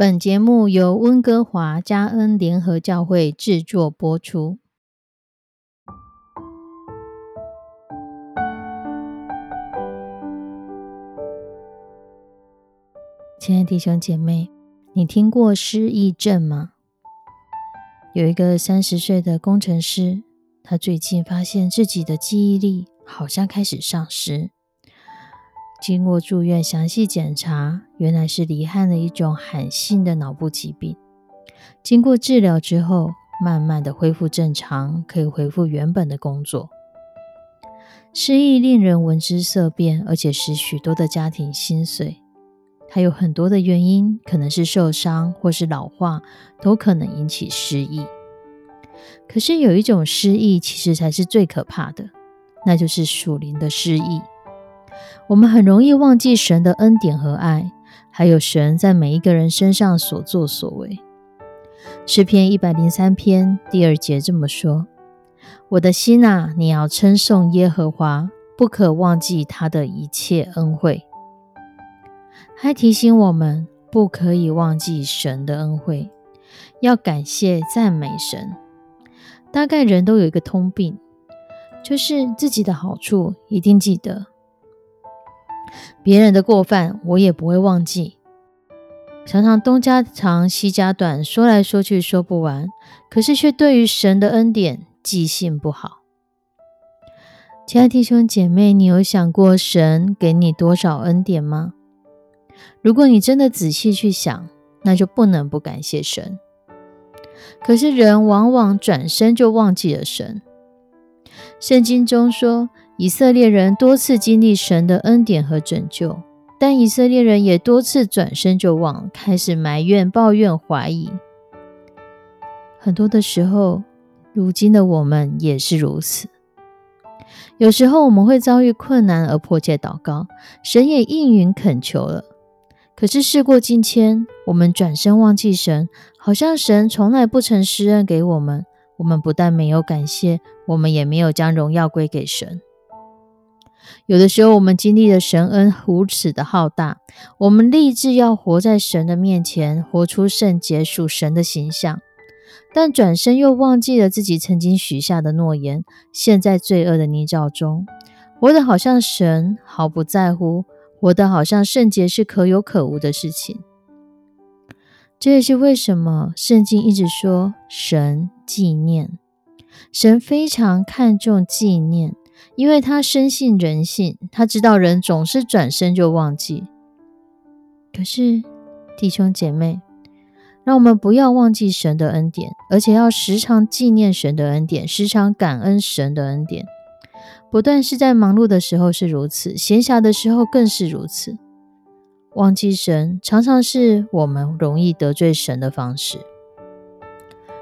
本节目由温哥华加恩联合教会制作播出。亲爱的弟兄姐妹，你听过失忆症吗？有一个三十岁的工程师，他最近发现自己的记忆力好像开始丧失。经过住院详细检查，原来是罹患了一种罕性的脑部疾病。经过治疗之后，慢慢的恢复正常，可以恢复原本的工作。失忆令人闻之色变，而且使许多的家庭心碎。它有很多的原因，可能是受伤或是老化，都可能引起失忆。可是有一种失忆，其实才是最可怕的，那就是属灵的失忆。我们很容易忘记神的恩典和爱，还有神在每一个人身上所作所为。诗篇一百零三篇第二节这么说：“我的心啊，你要称颂耶和华，不可忘记他的一切恩惠。”还提醒我们不可以忘记神的恩惠，要感谢赞美神。大概人都有一个通病，就是自己的好处一定记得。别人的过犯，我也不会忘记。常常东家长西家短，说来说去说不完，可是却对于神的恩典记性不好。亲爱的弟兄姐妹，你有想过神给你多少恩典吗？如果你真的仔细去想，那就不能不感谢神。可是人往往转身就忘记了神。圣经中说。以色列人多次经历神的恩典和拯救，但以色列人也多次转身就忘，开始埋怨、抱怨、怀疑。很多的时候，如今的我们也是如此。有时候我们会遭遇困难而迫切祷告，神也应允恳求了。可是事过境迁，我们转身忘记神，好像神从来不曾施恩给我们。我们不但没有感谢，我们也没有将荣耀归给神。有的时候，我们经历了神恩如此的浩大，我们立志要活在神的面前，活出圣洁属神的形象，但转身又忘记了自己曾经许下的诺言，陷在罪恶的泥沼中，活得好像神毫不在乎，活得好像圣洁是可有可无的事情。这也是为什么圣经一直说神纪念，神非常看重纪念。因为他深信人性，他知道人总是转身就忘记。可是，弟兄姐妹，让我们不要忘记神的恩典，而且要时常纪念神的恩典，时常感恩神的恩典。不但是在忙碌的时候是如此，闲暇的时候更是如此。忘记神，常常是我们容易得罪神的方式。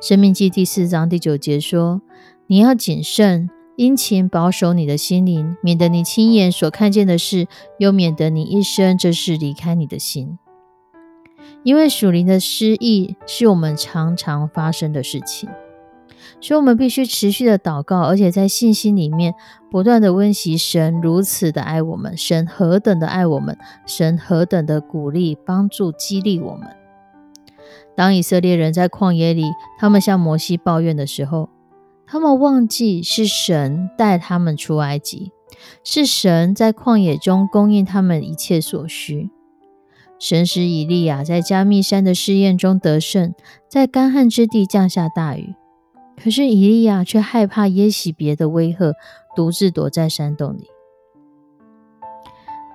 生命记第四章第九节说：“你要谨慎。”殷勤保守你的心灵，免得你亲眼所看见的事，又免得你一生这事离开你的心。因为属灵的失意是我们常常发生的事情，所以我们必须持续的祷告，而且在信心里面不断的温习神如此的爱我们，神何等的爱我们，神何等的鼓励、帮助、激励我们。当以色列人在旷野里，他们向摩西抱怨的时候。他们忘记是神带他们出埃及，是神在旷野中供应他们一切所需。神使以利亚在加密山的试验中得胜，在干旱之地降下大雨。可是以利亚却害怕耶洗别的威吓，独自躲在山洞里。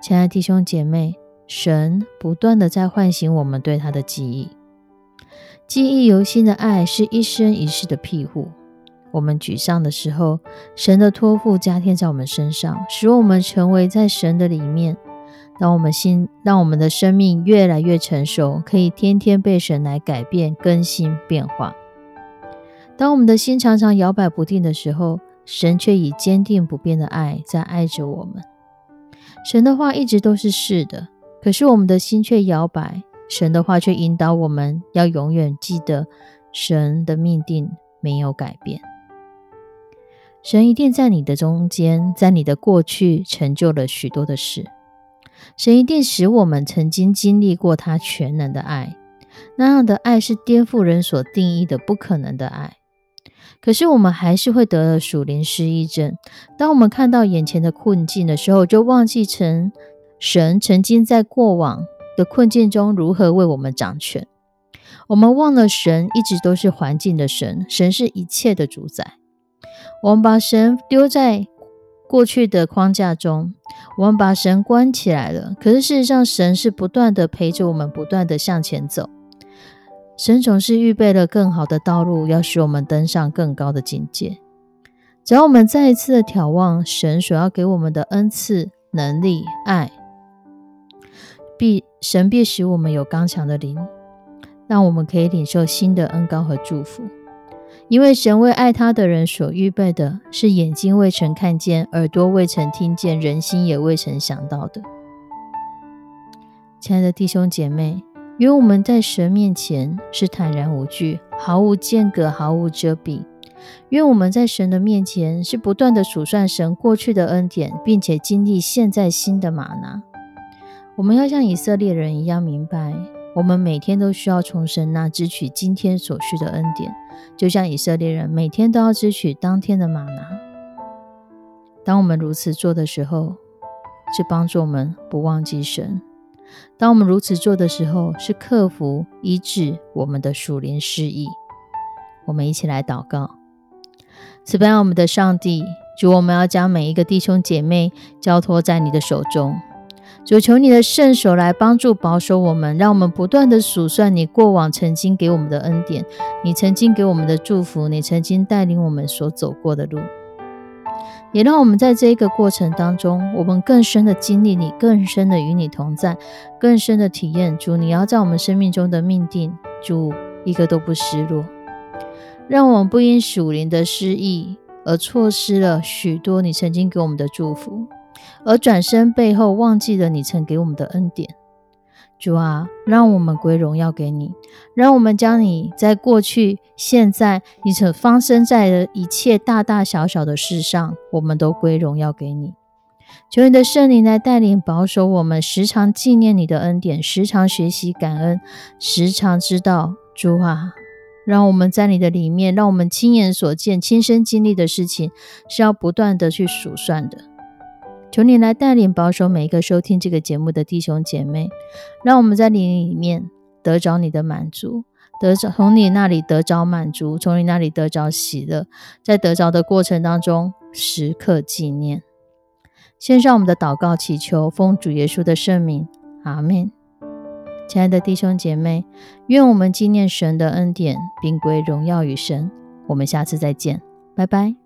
亲爱的弟兄姐妹，神不断的在唤醒我们对他的记忆，记忆犹新的爱是一生一世的庇护。我们沮丧的时候，神的托付加添在我们身上，使我们成为在神的里面。当我们心，让我们的生命越来越成熟，可以天天被神来改变、更新、变化。当我们的心常常摇摆不定的时候，神却以坚定不变的爱在爱着我们。神的话一直都是是的，可是我们的心却摇摆，神的话却引导我们要永远记得神的命定没有改变。神一定在你的中间，在你的过去成就了许多的事。神一定使我们曾经经历过他全能的爱，那样的爱是颠覆人所定义的不可能的爱。可是我们还是会得了属灵失忆症。当我们看到眼前的困境的时候，就忘记成神曾经在过往的困境中如何为我们掌权。我们忘了神一直都是环境的神，神是一切的主宰。我们把神丢在过去的框架中，我们把神关起来了。可是事实上，神是不断的陪着我们，不断的向前走。神总是预备了更好的道路，要使我们登上更高的境界。只要我们再一次的眺望神所要给我们的恩赐、能力、爱，必神必使我们有刚强的灵，让我们可以领受新的恩高和祝福。因为神为爱他的人所预备的是眼睛未曾看见，耳朵未曾听见，人心也未曾想到的。亲爱的弟兄姐妹，因为我们在神面前是坦然无惧，毫无间隔，毫无遮蔽；因为我们在神的面前是不断的数算神过去的恩典，并且经历现在新的玛拿。我们要像以色列人一样明白。我们每天都需要从神那支取今天所需的恩典，就像以色列人每天都要支取当天的玛拿。当我们如此做的时候，是帮助我们不忘记神；当我们如此做的时候，是克服医治我们的属灵失意。我们一起来祷告：慈悲我们的上帝，主，我们要将每一个弟兄姐妹交托在你的手中。主求你的圣手来帮助保守我们，让我们不断的数算你过往曾经给我们的恩典，你曾经给我们的祝福，你曾经带领我们所走过的路，也让我们在这一个过程当中，我们更深的经历你，更深的与你同在，更深的体验主你要在我们生命中的命定，主一个都不失落，让我们不因属灵的失意而错失了许多你曾经给我们的祝福。而转身背后忘记了你曾给我们的恩典，主啊，让我们归荣耀给你，让我们将你在过去、现在你所发生在的一切大大小小的事上，我们都归荣耀给你。求你的圣灵来带领保守我们，时常纪念你的恩典，时常学习感恩，时常知道主啊，让我们在你的里面，让我们亲眼所见、亲身经历的事情，是要不断的去数算的。求你来带领保守每一个收听这个节目的弟兄姐妹，让我们在你里面得着你的满足，得着从你那里得着满足，从你那里得着喜乐，在得着的过程当中时刻纪念。献上我们的祷告祈求，奉主耶稣的圣名，阿门。亲爱的弟兄姐妹，愿我们纪念神的恩典，并归荣耀与神。我们下次再见，拜拜。